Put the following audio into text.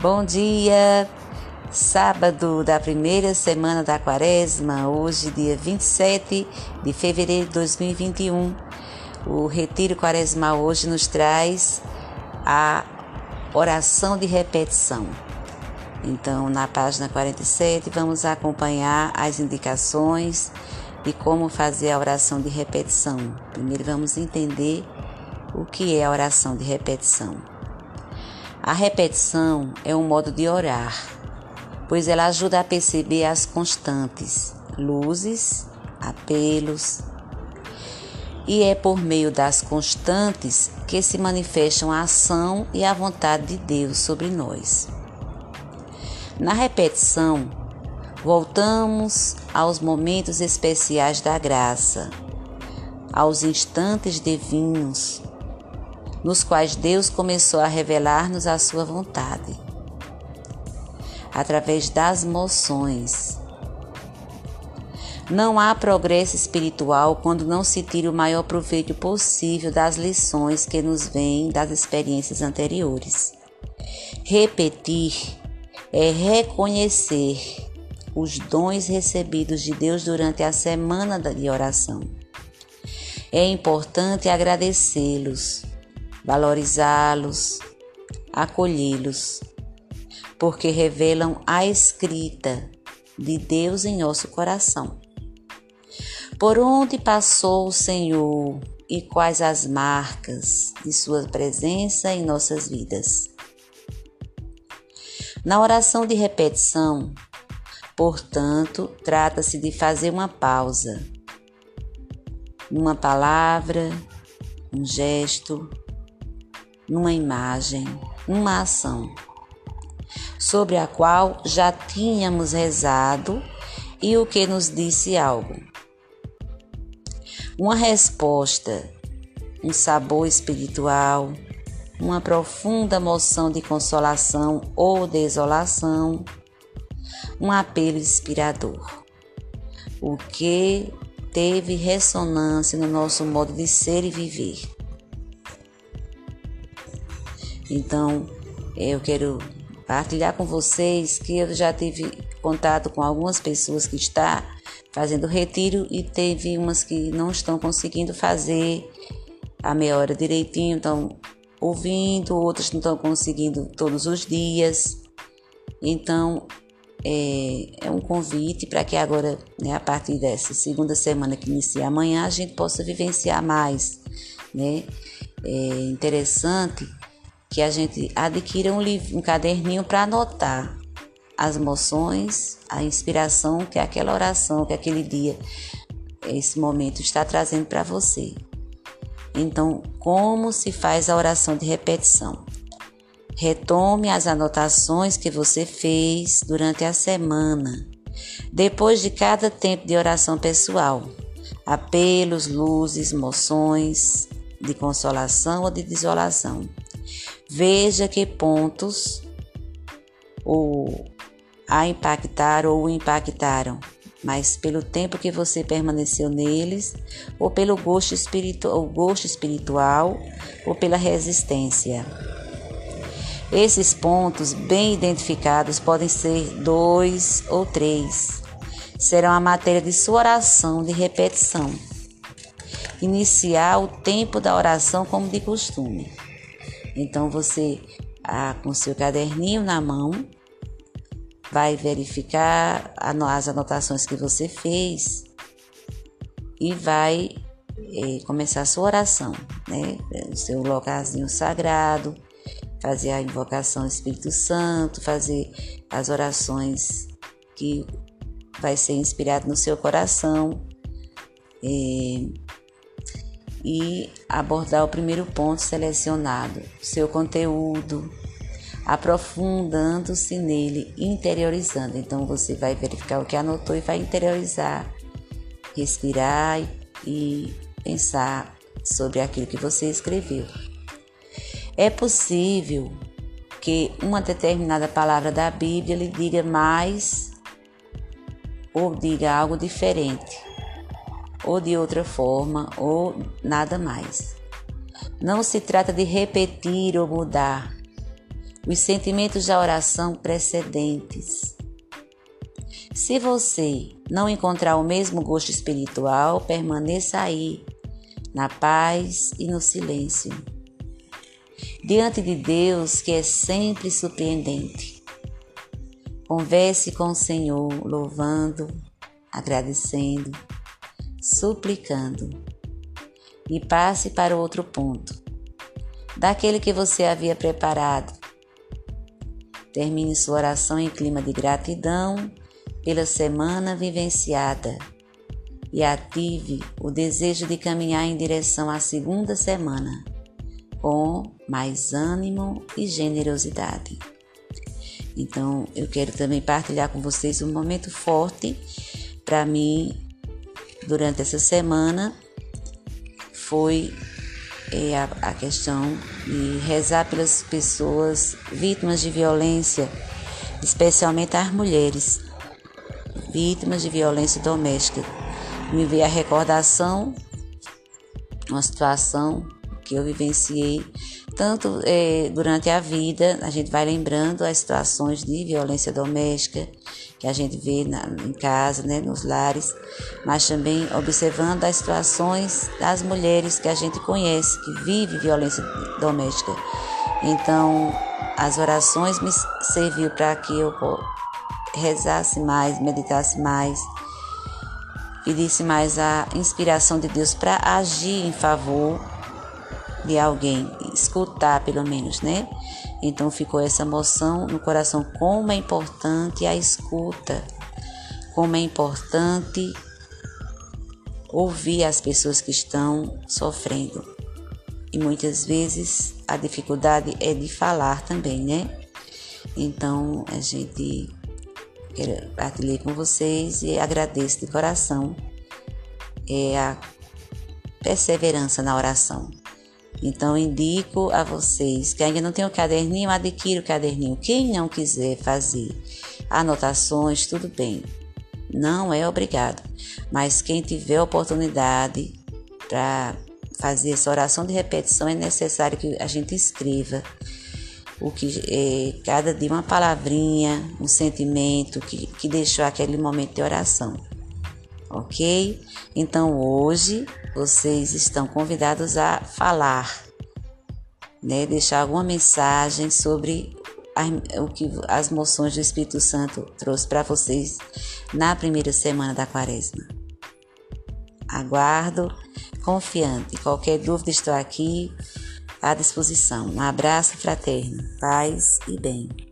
Bom dia! Sábado da primeira semana da quaresma, hoje, dia 27 de fevereiro de 2021. O retiro quaresmal hoje nos traz a oração de repetição. Então, na página 47, vamos acompanhar as indicações de como fazer a oração de repetição. Primeiro, vamos entender o que é a oração de repetição. A repetição é um modo de orar, pois ela ajuda a perceber as constantes, luzes, apelos, e é por meio das constantes que se manifestam a ação e a vontade de Deus sobre nós. Na repetição, voltamos aos momentos especiais da graça, aos instantes divinos nos quais Deus começou a revelar-nos a sua vontade, através das moções. Não há progresso espiritual quando não se tira o maior proveito possível das lições que nos vêm das experiências anteriores. Repetir é reconhecer os dons recebidos de Deus durante a semana de oração. É importante agradecê-los valorizá-los, acolhê-los, porque revelam a escrita de Deus em nosso coração. Por onde passou o Senhor e quais as marcas de Sua presença em nossas vidas? Na oração de repetição, portanto, trata-se de fazer uma pausa, uma palavra, um gesto, numa imagem, uma ação, sobre a qual já tínhamos rezado e o que nos disse algo. Uma resposta, um sabor espiritual, uma profunda emoção de consolação ou desolação, um apelo inspirador. O que teve ressonância no nosso modo de ser e viver. Então, eu quero partilhar com vocês que eu já tive contato com algumas pessoas que estão fazendo retiro e teve umas que não estão conseguindo fazer a meia hora direitinho, estão ouvindo, outras não estão conseguindo todos os dias. Então, é, é um convite para que agora, né, a partir dessa segunda semana que inicia amanhã, a gente possa vivenciar mais, né? É interessante que a gente adquira um, livro, um caderninho para anotar as emoções, a inspiração que aquela oração, que aquele dia, esse momento está trazendo para você. Então, como se faz a oração de repetição? Retome as anotações que você fez durante a semana, depois de cada tempo de oração pessoal. Apelos, luzes, moções de consolação ou de desolação. Veja que pontos o a impactaram ou impactaram, mas pelo tempo que você permaneceu neles, ou pelo gosto gosto espiritual ou pela resistência. Esses pontos bem identificados podem ser dois ou três. Serão a matéria de sua oração de repetição. Iniciar o tempo da oração como de costume. Então você, ah, com seu caderninho na mão, vai verificar as anotações que você fez e vai eh, começar a sua oração, né? O seu locazinho sagrado, fazer a invocação do Espírito Santo, fazer as orações que vai ser inspirado no seu coração. Eh, e abordar o primeiro ponto selecionado, seu conteúdo, aprofundando-se nele, interiorizando. Então você vai verificar o que anotou e vai interiorizar, respirar e pensar sobre aquilo que você escreveu. É possível que uma determinada palavra da Bíblia lhe diga mais ou diga algo diferente ou de outra forma, ou nada mais. Não se trata de repetir ou mudar. os sentimentos da oração precedentes. Se você não encontrar o mesmo gosto espiritual, permaneça aí, na paz e no silêncio. Diante de Deus, que é sempre surpreendente. Converse com o Senhor, louvando, agradecendo, suplicando. E passe para o outro ponto, daquele que você havia preparado. Termine sua oração em clima de gratidão pela semana vivenciada e ative o desejo de caminhar em direção à segunda semana com mais ânimo e generosidade. Então, eu quero também partilhar com vocês um momento forte para mim durante essa semana foi é, a, a questão de rezar pelas pessoas vítimas de violência, especialmente as mulheres vítimas de violência doméstica. Me veio a recordação, uma situação que eu vivenciei, tanto é, durante a vida, a gente vai lembrando as situações de violência doméstica que a gente vê na, em casa, né, nos lares, mas também observando as situações das mulheres que a gente conhece, que vive violência doméstica. Então, as orações me serviu para que eu rezasse mais, meditasse mais, pedisse mais a inspiração de Deus para agir em favor de alguém, escutar pelo menos, né? Então ficou essa emoção no coração como é importante a escuta, como é importante ouvir as pessoas que estão sofrendo. E muitas vezes a dificuldade é de falar também, né? Então a gente Quero partilhar com vocês e agradeço de coração é a perseverança na oração. Então indico a vocês que ainda não tem o caderninho, adquira o caderninho. Quem não quiser fazer anotações, tudo bem. Não é obrigado. Mas quem tiver oportunidade para fazer essa oração de repetição, é necessário que a gente escreva o que é, cada dia uma palavrinha, um sentimento que, que deixou aquele momento de oração. Ok? Então hoje vocês estão convidados a falar, né? Deixar alguma mensagem sobre o que as moções do Espírito Santo trouxe para vocês na primeira semana da quaresma. Aguardo, confiante. Qualquer dúvida, estou aqui à disposição. Um abraço fraterno, paz e bem.